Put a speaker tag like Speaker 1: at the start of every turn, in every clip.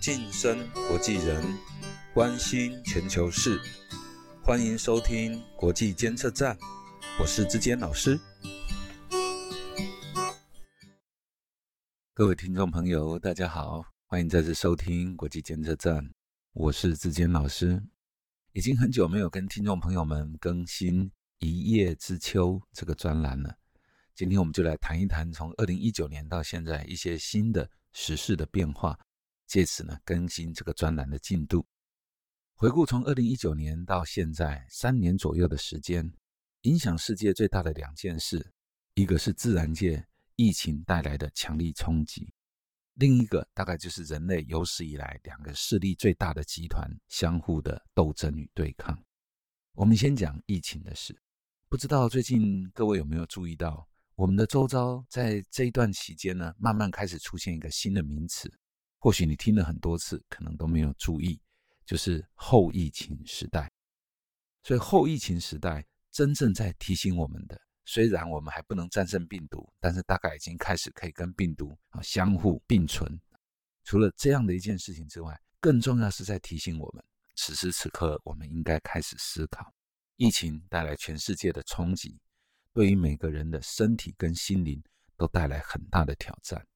Speaker 1: 晋升国际人，关心全球事，欢迎收听国际监测站，我是志坚老师。各位听众朋友，大家好，欢迎再次收听国际监测站，我是志坚老师。已经很久没有跟听众朋友们更新《一叶知秋》这个专栏了。今天我们就来谈一谈从二零一九年到现在一些新的时事的变化，借此呢更新这个专栏的进度。回顾从二零一九年到现在三年左右的时间，影响世界最大的两件事，一个是自然界疫情带来的强力冲击，另一个大概就是人类有史以来两个势力最大的集团相互的斗争与对抗。我们先讲疫情的事，不知道最近各位有没有注意到？我们的周遭在这一段期间呢，慢慢开始出现一个新的名词，或许你听了很多次，可能都没有注意，就是后疫情时代。所以后疫情时代真正在提醒我们的，虽然我们还不能战胜病毒，但是大概已经开始可以跟病毒啊相互并存。除了这样的一件事情之外，更重要是在提醒我们，此时此刻我们应该开始思考，疫情带来全世界的冲击。对于每个人的身体跟心灵都带来很大的挑战。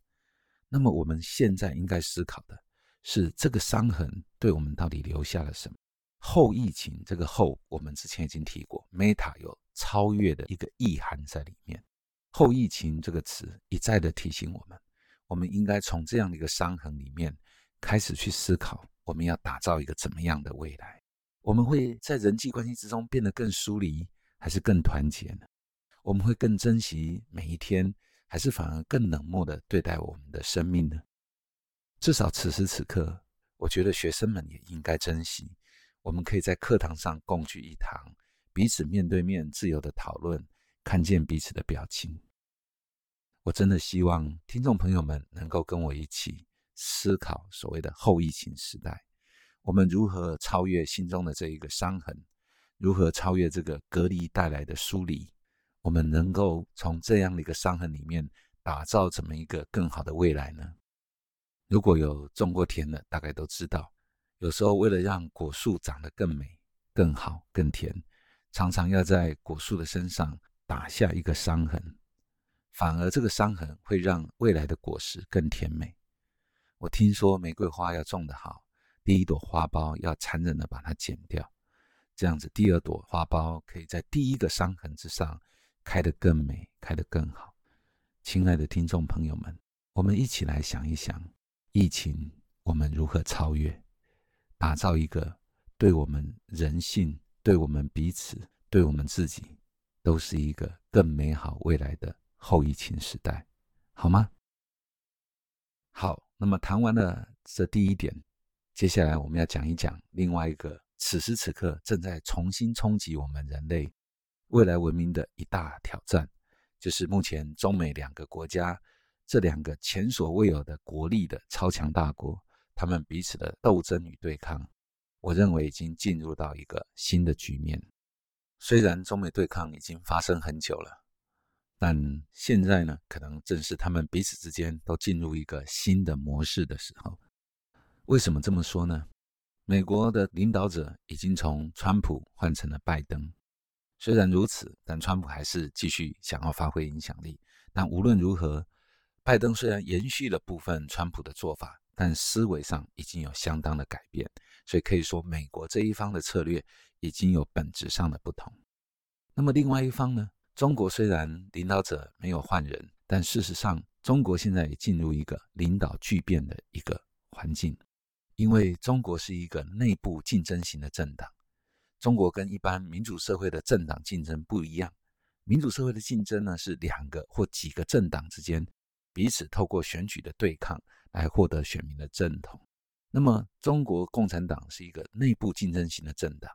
Speaker 1: 那么我们现在应该思考的是，这个伤痕对我们到底留下了什么？后疫情这个后，我们之前已经提过，meta 有超越的一个意涵在里面。后疫情这个词一再的提醒我们，我们应该从这样的一个伤痕里面开始去思考，我们要打造一个怎么样的未来？我们会在人际关系之中变得更疏离，还是更团结呢？我们会更珍惜每一天，还是反而更冷漠的对待我们的生命呢？至少此时此刻，我觉得学生们也应该珍惜，我们可以在课堂上共聚一堂，彼此面对面自由的讨论，看见彼此的表情。我真的希望听众朋友们能够跟我一起思考所谓的后疫情时代，我们如何超越心中的这一个伤痕，如何超越这个隔离带来的疏离。我们能够从这样的一个伤痕里面打造怎么一个更好的未来呢？如果有种过田的，大概都知道，有时候为了让果树长得更美、更好、更甜，常常要在果树的身上打下一个伤痕，反而这个伤痕会让未来的果实更甜美。我听说玫瑰花要种得好，第一朵花苞要残忍的把它剪掉，这样子第二朵花苞可以在第一个伤痕之上。开得更美，开得更好。亲爱的听众朋友们，我们一起来想一想，疫情我们如何超越，打造一个对我们人性、对我们彼此、对我们自己，都是一个更美好未来的后疫情时代，好吗？好，那么谈完了这第一点，接下来我们要讲一讲另外一个此时此刻正在重新冲击我们人类。未来文明的一大挑战，就是目前中美两个国家这两个前所未有的国力的超强大国，他们彼此的斗争与对抗，我认为已经进入到一个新的局面。虽然中美对抗已经发生很久了，但现在呢，可能正是他们彼此之间都进入一个新的模式的时候。为什么这么说呢？美国的领导者已经从川普换成了拜登。虽然如此，但川普还是继续想要发挥影响力。但无论如何，拜登虽然延续了部分川普的做法，但思维上已经有相当的改变。所以可以说，美国这一方的策略已经有本质上的不同。那么另外一方呢？中国虽然领导者没有换人，但事实上，中国现在也进入一个领导巨变的一个环境，因为中国是一个内部竞争型的政党。中国跟一般民主社会的政党竞争不一样，民主社会的竞争呢是两个或几个政党之间彼此透过选举的对抗来获得选民的认同。那么中国共产党是一个内部竞争型的政党，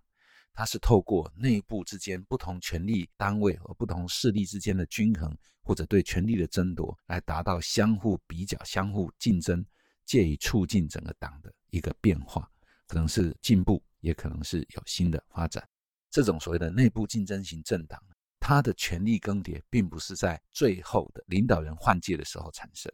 Speaker 1: 它是透过内部之间不同权力单位和不同势力之间的均衡或者对权力的争夺来达到相互比较、相互竞争，借以促进整个党的一个变化，可能是进步。也可能是有新的发展。这种所谓的内部竞争型政党，它的权力更迭并不是在最后的领导人换届的时候产生。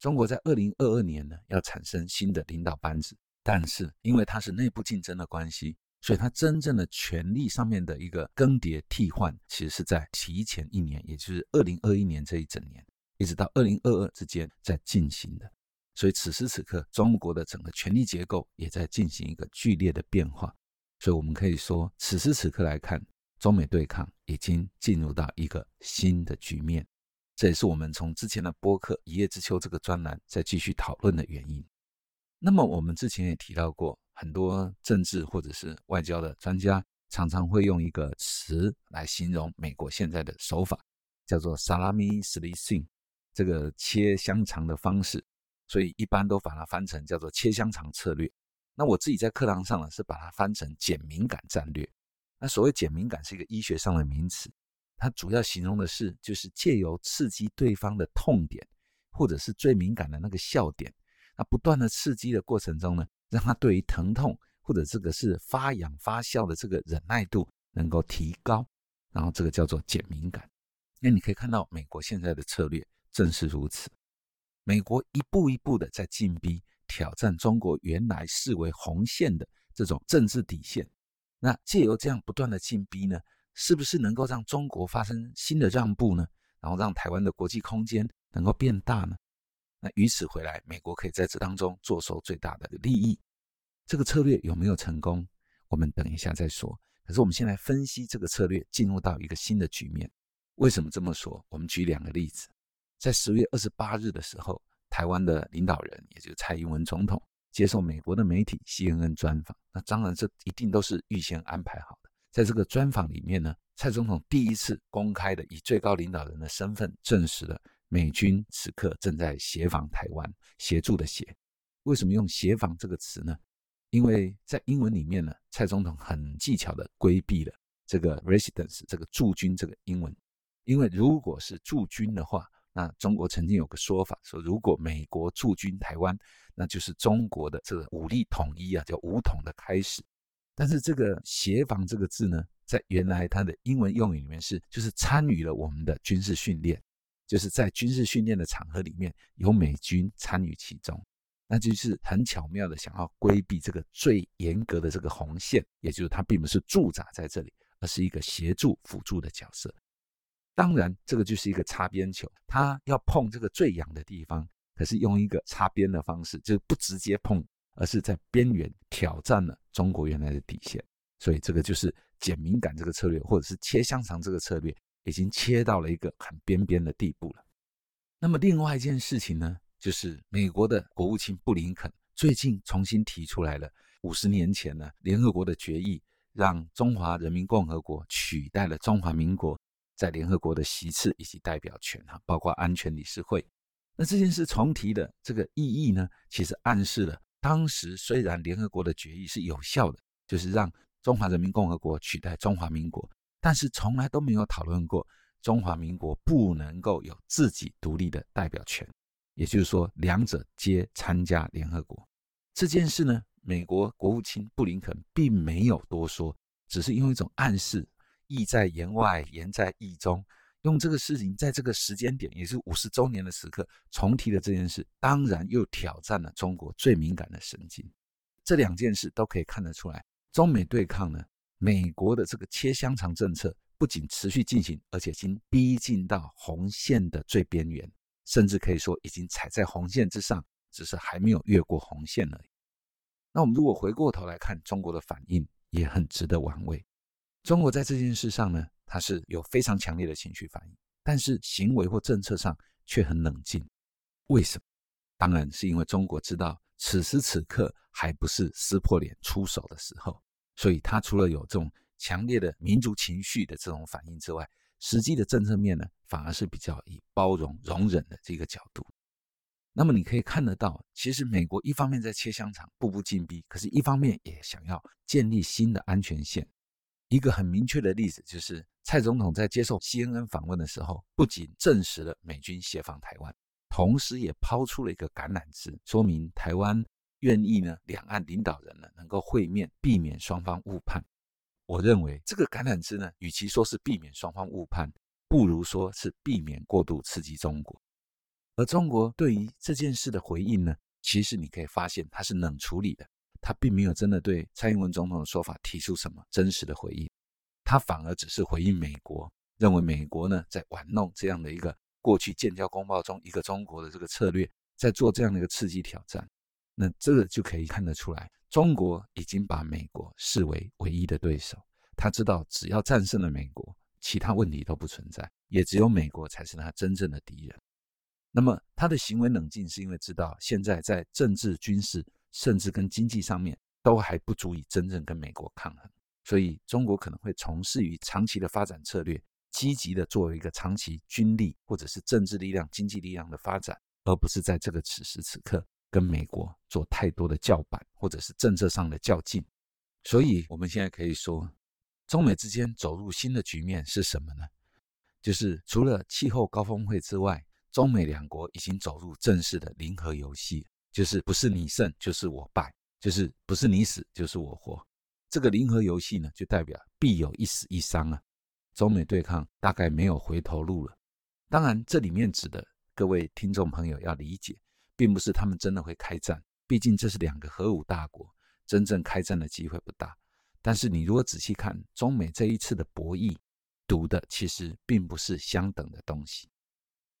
Speaker 1: 中国在二零二二年呢要产生新的领导班子，但是因为它是内部竞争的关系，所以它真正的权力上面的一个更迭替换，其实是在提前一年，也就是二零二一年这一整年，一直到二零二二之间在进行的。所以此时此刻，中国的整个权力结构也在进行一个剧烈的变化。所以我们可以说，此时此刻来看，中美对抗已经进入到一个新的局面。这也是我们从之前的播客《一叶知秋》这个专栏再继续讨论的原因。那么我们之前也提到过，很多政治或者是外交的专家常常会用一个词来形容美国现在的手法，叫做 “salami slicing”，这个切香肠的方式。所以一般都把它翻成叫做“切香肠策略”。那我自己在课堂上呢，是把它翻成“减敏感战略”。那所谓减敏感是一个医学上的名词，它主要形容的是就是借由刺激对方的痛点，或者是最敏感的那个笑点，那不断的刺激的过程中呢，让他对于疼痛或者这个是发痒发笑的这个忍耐度能够提高，然后这个叫做减敏感。那你可以看到美国现在的策略正是如此。美国一步一步的在进逼挑战中国原来视为红线的这种政治底线，那借由这样不断的进逼呢，是不是能够让中国发生新的让步呢？然后让台湾的国际空间能够变大呢？那于此回来，美国可以在这当中坐收最大的利益。这个策略有没有成功？我们等一下再说。可是我们先来分析这个策略进入到一个新的局面。为什么这么说？我们举两个例子。在十月二十八日的时候，台湾的领导人，也就是蔡英文总统，接受美国的媒体 CNN 专访。那当然，这一定都是预先安排好的。在这个专访里面呢，蔡总统第一次公开的以最高领导人的身份证实了美军此刻正在协防台湾，协助的协。为什么用协防这个词呢？因为在英文里面呢，蔡总统很技巧的规避了这个 residence 这个驻军这个英文，因为如果是驻军的话。那中国曾经有个说法，说如果美国驻军台湾，那就是中国的这个武力统一啊，叫武统的开始。但是这个协防这个字呢，在原来它的英文用语里面是，就是参与了我们的军事训练，就是在军事训练的场合里面有美军参与其中，那就是很巧妙的想要规避这个最严格的这个红线，也就是它并不是驻扎在这里，而是一个协助辅助的角色。当然，这个就是一个擦边球，他要碰这个最痒的地方，可是用一个擦边的方式，就是不直接碰，而是在边缘挑战了中国原来的底线。所以这个就是减敏感这个策略，或者是切香肠这个策略，已经切到了一个很边边的地步了。那么另外一件事情呢，就是美国的国务卿布林肯最近重新提出来了五十年前呢联合国的决议，让中华人民共和国取代了中华民国。在联合国的席次以及代表权哈，包括安全理事会。那这件事重提的这个意义呢，其实暗示了当时虽然联合国的决议是有效的，就是让中华人民共和国取代中华民国，但是从来都没有讨论过中华民国不能够有自己独立的代表权。也就是说，两者皆参加联合国这件事呢，美国国务卿布林肯并没有多说，只是用一种暗示。意在言外，言在意中。用这个事情，在这个时间点，也是五十周年的时刻，重提了这件事，当然又挑战了中国最敏感的神经。这两件事都可以看得出来，中美对抗呢，美国的这个切香肠政策不仅持续进行，而且已经逼近到红线的最边缘，甚至可以说已经踩在红线之上，只是还没有越过红线而已。那我们如果回过头来看中国的反应，也很值得玩味。中国在这件事上呢，它是有非常强烈的情绪反应，但是行为或政策上却很冷静。为什么？当然是因为中国知道此时此刻还不是撕破脸出手的时候，所以它除了有这种强烈的民族情绪的这种反应之外，实际的政策面呢，反而是比较以包容、容忍的这个角度。那么你可以看得到，其实美国一方面在切香肠、步步紧逼，可是一方面也想要建立新的安全线。一个很明确的例子就是，蔡总统在接受 CNN 访问的时候，不仅证实了美军协防台湾，同时也抛出了一个橄榄枝，说明台湾愿意呢，两岸领导人呢能够会面，避免双方误判。我认为这个橄榄枝呢，与其说是避免双方误判，不如说是避免过度刺激中国。而中国对于这件事的回应呢，其实你可以发现它是冷处理的，他并没有真的对蔡英文总统的说法提出什么真实的回应，他反而只是回应美国，认为美国呢在玩弄这样的一个过去建交公报中一个中国的这个策略，在做这样的一个刺激挑战。那这个就可以看得出来，中国已经把美国视为唯一的对手。他知道，只要战胜了美国，其他问题都不存在，也只有美国才是他真正的敌人。那么，他的行为冷静，是因为知道现在在政治、军事，甚至跟经济上面，都还不足以真正跟美国抗衡。所以，中国可能会从事于长期的发展策略，积极的作为一个长期军力或者是政治力量、经济力量的发展，而不是在这个此时此刻。跟美国做太多的叫板，或者是政策上的较劲，所以我们现在可以说，中美之间走入新的局面是什么呢？就是除了气候高峰会之外，中美两国已经走入正式的零和游戏，就是不是你胜就是我败，就是不是你死就是我活。这个零和游戏呢，就代表必有一死一伤啊。中美对抗大概没有回头路了。当然，这里面指的各位听众朋友要理解。并不是他们真的会开战，毕竟这是两个核武大国，真正开战的机会不大。但是你如果仔细看中美这一次的博弈，赌的其实并不是相等的东西。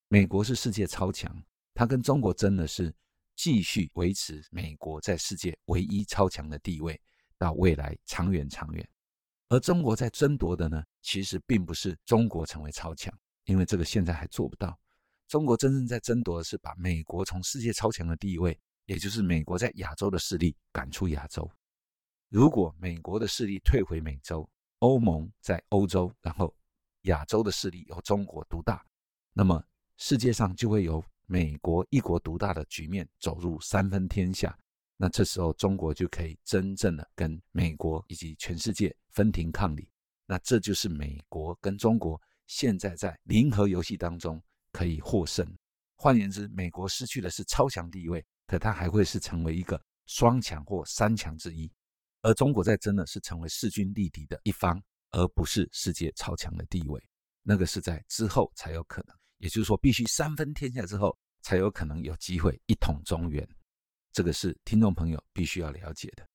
Speaker 1: 美国是世界超强，它跟中国争的是继续维持美国在世界唯一超强的地位，到未来长远长远。而中国在争夺的呢，其实并不是中国成为超强，因为这个现在还做不到。中国真正在争夺的是把美国从世界超强的地位，也就是美国在亚洲的势力赶出亚洲。如果美国的势力退回美洲，欧盟在欧洲，然后亚洲的势力由中国独大，那么世界上就会由美国一国独大的局面走入三分天下。那这时候中国就可以真正的跟美国以及全世界分庭抗礼。那这就是美国跟中国现在在零和游戏当中。可以获胜。换言之，美国失去的是超强地位，可它还会是成为一个双强或三强之一。而中国在争的是成为势均力敌的一方，而不是世界超强的地位。那个是在之后才有可能，也就是说，必须三分天下之后，才有可能有机会一统中原。这个是听众朋友必须要了解的。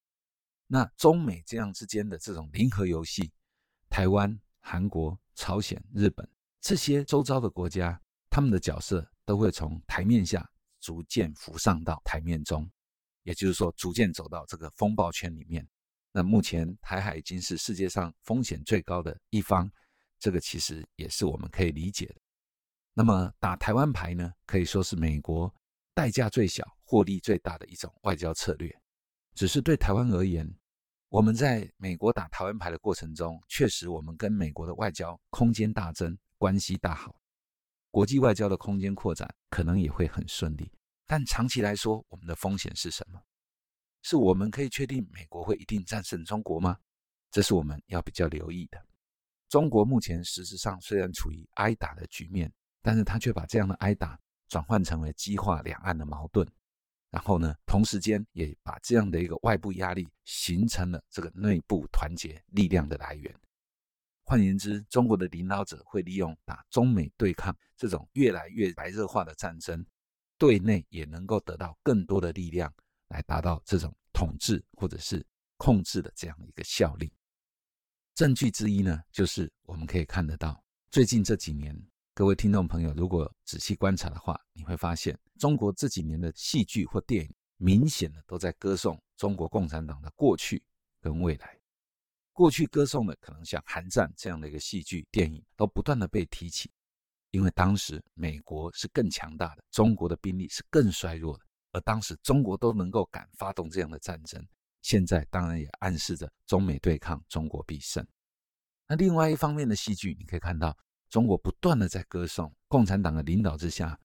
Speaker 1: 那中美这样之间的这种零和游戏，台湾、韩国、朝鲜、日本这些周遭的国家。他们的角色都会从台面下逐渐浮上到台面中，也就是说，逐渐走到这个风暴圈里面。那目前台海已经是世界上风险最高的一方，这个其实也是我们可以理解的。那么打台湾牌呢，可以说是美国代价最小、获利最大的一种外交策略。只是对台湾而言，我们在美国打台湾牌的过程中，确实我们跟美国的外交空间大增，关系大好。国际外交的空间扩展可能也会很顺利，但长期来说，我们的风险是什么？是我们可以确定美国会一定战胜中国吗？这是我们要比较留意的。中国目前实质上虽然处于挨打的局面，但是他却把这样的挨打转换成为激化两岸的矛盾，然后呢，同时间也把这样的一个外部压力形成了这个内部团结力量的来源。换言之，中国的领导者会利用打中美对抗这种越来越白热化的战争，对内也能够得到更多的力量，来达到这种统治或者是控制的这样一个效力。证据之一呢，就是我们可以看得到，最近这几年，各位听众朋友如果仔细观察的话，你会发现，中国这几年的戏剧或电影，明显的都在歌颂中国共产党的过去跟未来。过去歌颂的可能像《寒战》这样的一个戏剧电影，都不断的被提起，因为当时美国是更强大的，中国的兵力是更衰弱的，而当时中国都能够敢发动这样的战争，现在当然也暗示着中美对抗，中国必胜。那另外一方面的戏剧，你可以看到中国不断的在歌颂共产党的领导之下，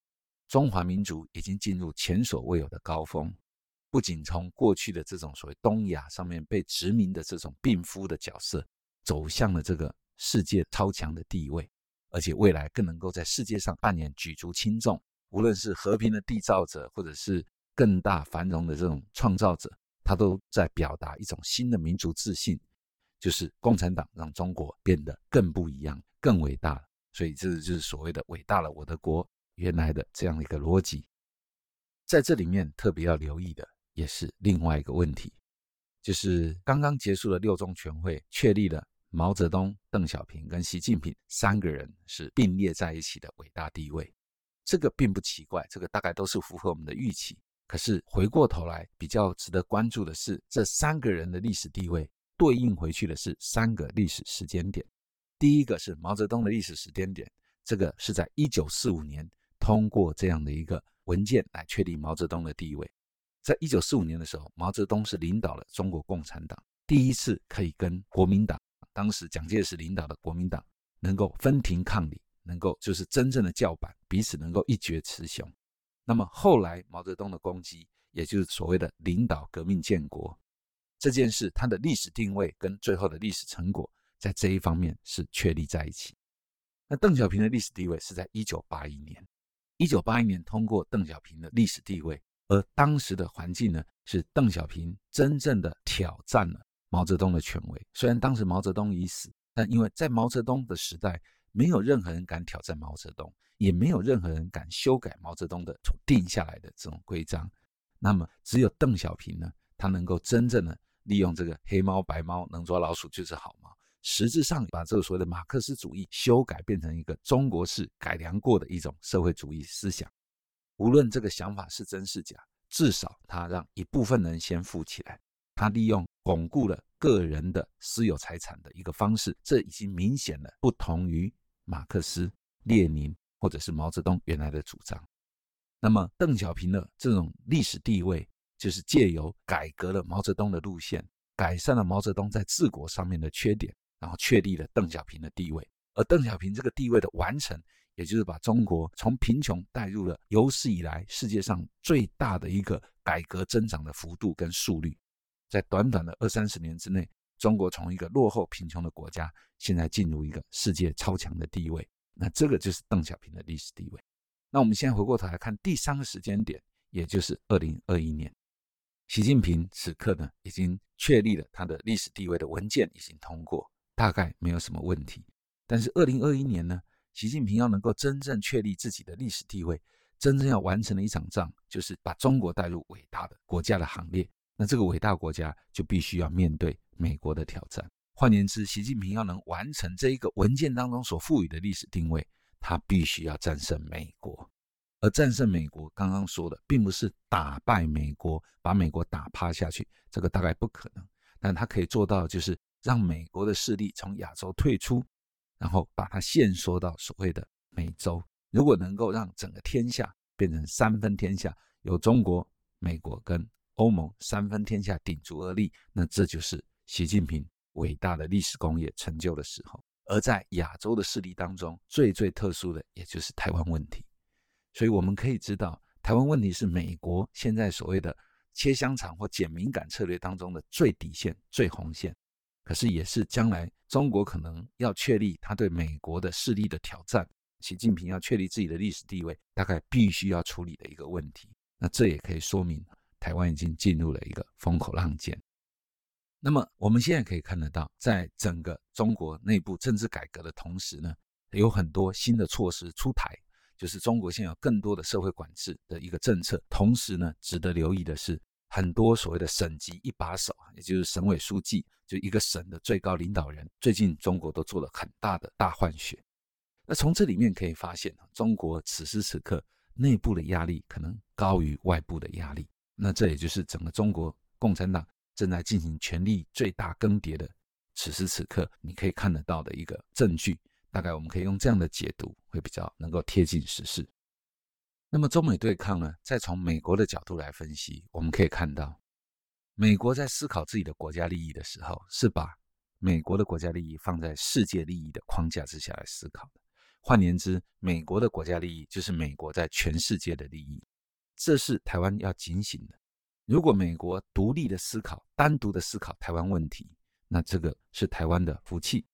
Speaker 1: 中华民族已经进入前所未有的高峰。不仅从过去的这种所谓东亚上面被殖民的这种病夫的角色，走向了这个世界超强的地位，而且未来更能够在世界上扮演举足轻重，无论是和平的缔造者，或者是更大繁荣的这种创造者，他都在表达一种新的民族自信，就是共产党让中国变得更不一样、更伟大了。所以这就是所谓的伟大了我的国，原来的这样的一个逻辑。在这里面特别要留意的，也是另外一个问题，就是刚刚结束的六中全会确立了毛泽东、邓小平跟习近平三个人是并列在一起的伟大地位。这个并不奇怪，这个大概都是符合我们的预期。可是回过头来，比较值得关注的是，这三个人的历史地位对应回去的是三个历史时间点。第一个是毛泽东的历史时间点，这个是在一九四五年通过这样的一个。文件来确立毛泽东的地位。在一九四五年的时候，毛泽东是领导了中国共产党，第一次可以跟国民党，当时蒋介石领导的国民党，能够分庭抗礼，能够就是真正的叫板，彼此能够一决雌雄。那么后来毛泽东的功绩，也就是所谓的领导革命建国这件事，它的历史定位跟最后的历史成果，在这一方面是确立在一起。那邓小平的历史地位是在一九八一年。一九八一年通过邓小平的历史地位，而当时的环境呢，是邓小平真正的挑战了毛泽东的权威。虽然当时毛泽东已死，但因为在毛泽东的时代，没有任何人敢挑战毛泽东，也没有任何人敢修改毛泽东的定下来的这种规章。那么，只有邓小平呢，他能够真正的利用这个黑猫白猫，能抓老鼠就是好猫。实质上把这个所谓的马克思主义修改变成一个中国式改良过的一种社会主义思想，无论这个想法是真是假，至少他让一部分人先富起来，他利用巩固了个人的私有财产的一个方式，这已经明显了不同于马克思、列宁或者是毛泽东原来的主张。那么邓小平的这种历史地位，就是借由改革了毛泽东的路线，改善了毛泽东在治国上面的缺点。然后确立了邓小平的地位，而邓小平这个地位的完成，也就是把中国从贫穷带入了有史以来世界上最大的一个改革增长的幅度跟速率，在短短的二三十年之内，中国从一个落后贫穷的国家，现在进入一个世界超强的地位，那这个就是邓小平的历史地位。那我们现在回过头来看第三个时间点，也就是二零二一年，习近平此刻呢已经确立了他的历史地位的文件已经通过。大概没有什么问题，但是二零二一年呢，习近平要能够真正确立自己的历史地位，真正要完成的一场仗，就是把中国带入伟大的国家的行列。那这个伟大国家就必须要面对美国的挑战。换言之，习近平要能完成这一个文件当中所赋予的历史定位，他必须要战胜美国。而战胜美国，刚刚说的并不是打败美国，把美国打趴下去，这个大概不可能。但他可以做到，就是。让美国的势力从亚洲退出，然后把它限缩到所谓的美洲。如果能够让整个天下变成三分天下，由中国、美国跟欧盟三分天下鼎足而立，那这就是习近平伟大的历史工业成就的时候。而在亚洲的势力当中，最最特殊的也就是台湾问题。所以我们可以知道，台湾问题是美国现在所谓的切香肠或减敏感策略当中的最底线、最红线。可是，也是将来中国可能要确立他对美国的势力的挑战，习近平要确立自己的历史地位，大概必须要处理的一个问题。那这也可以说明，台湾已经进入了一个风口浪尖。那么，我们现在可以看得到，在整个中国内部政治改革的同时呢，有很多新的措施出台，就是中国现有更多的社会管制的一个政策。同时呢，值得留意的是。很多所谓的省级一把手也就是省委书记，就一个省的最高领导人，最近中国都做了很大的大换血。那从这里面可以发现，中国此时此刻内部的压力可能高于外部的压力。那这也就是整个中国共产党正在进行权力最大更迭的此时此刻，你可以看得到的一个证据。大概我们可以用这样的解读，会比较能够贴近实事。那么中美对抗呢？再从美国的角度来分析，我们可以看到，美国在思考自己的国家利益的时候，是把美国的国家利益放在世界利益的框架之下来思考的。换言之，美国的国家利益就是美国在全世界的利益。这是台湾要警醒的。如果美国独立的思考、单独的思考台湾问题，那这个是台湾的福气。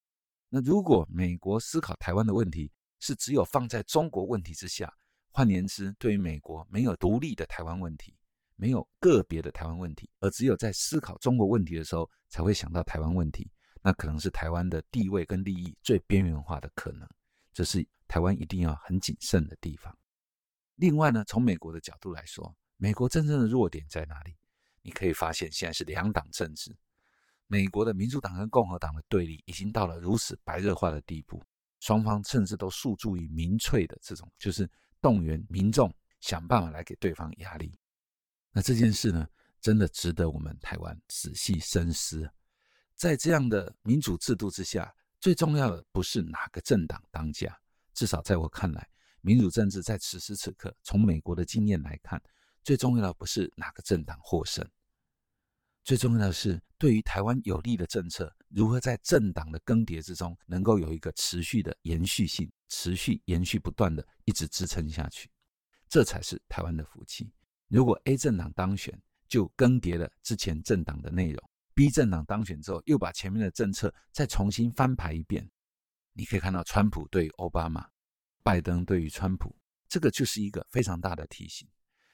Speaker 1: 那如果美国思考台湾的问题是只有放在中国问题之下，换言之，对于美国没有独立的台湾问题，没有个别的台湾问题，而只有在思考中国问题的时候才会想到台湾问题，那可能是台湾的地位跟利益最边缘化的可能，这是台湾一定要很谨慎的地方。另外呢，从美国的角度来说，美国真正的弱点在哪里？你可以发现，现在是两党政治，美国的民主党跟共和党的对立已经到了如此白热化的地步，双方甚至都诉诸于民粹的这种，就是动员民众想办法来给对方压力。那这件事呢，真的值得我们台湾仔细深思。在这样的民主制度之下，最重要的不是哪个政党当家，至少在我看来，民主政治在此时此刻，从美国的经验来看。最重要的不是哪个政党获胜，最重要的是对于台湾有利的政策，如何在政党的更迭之中，能够有一个持续的延续性，持续延续不断的一直支撑下去，这才是台湾的福气。如果 A 政党当选就更迭了之前政党的内容，B 政党当选之后又把前面的政策再重新翻排一遍，你可以看到川普对于奥巴马，拜登对于川普，这个就是一个非常大的提醒。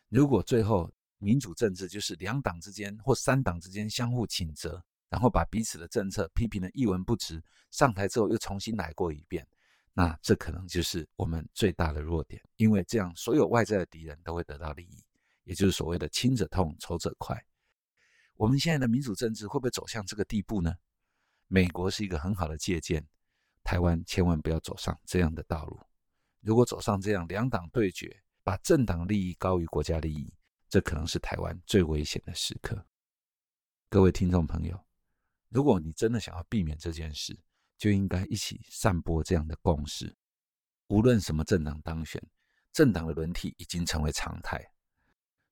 Speaker 1: 如果最后民主政治就是两党之间或三党之间相互谴责，然后把彼此的政策批评的一文不值，上台之后又重新来过一遍，那这可能就是我们最大的弱点，因为这样所有外在的敌人都会得到利益，也就是所谓的亲者痛，仇者快。我们现在的民主政治会不会走向这个地步呢？美国是一个很好的借鉴，台湾千万不要走上这样的道路。如果走上这样两党对决，把政党利益高于国家利益，这可能是台湾最危险的时刻。各位听众朋友，如果你真的想要避免这件事，就应该一起散播这样的共识：无论什么政党当选，政党的轮替已经成为常态。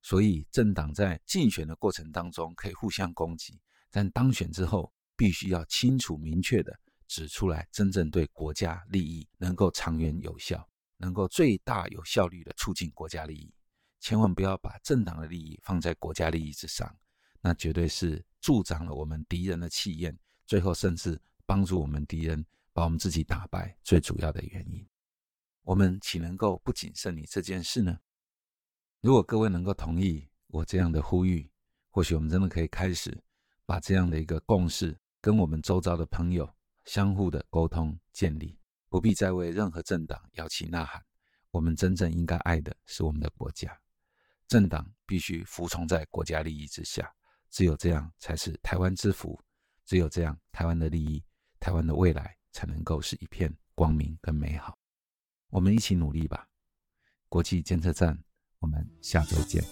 Speaker 1: 所以，政党在竞选的过程当中可以互相攻击，但当选之后，必须要清楚明确的指出来，真正对国家利益能够长远有效。能够最大有效率的促进国家利益，千万不要把政党的利益放在国家利益之上，那绝对是助长了我们敌人的气焰，最后甚至帮助我们敌人把我们自己打败最主要的原因。我们岂能够不谨慎你这件事呢？如果各位能够同意我这样的呼吁，或许我们真的可以开始把这样的一个共识，跟我们周遭的朋友相互的沟通建立。不必再为任何政党摇旗呐喊。我们真正应该爱的是我们的国家。政党必须服从在国家利益之下，只有这样才是台湾之福。只有这样，台湾的利益、台湾的未来才能够是一片光明跟美好。我们一起努力吧！国际监测站，我们下周见。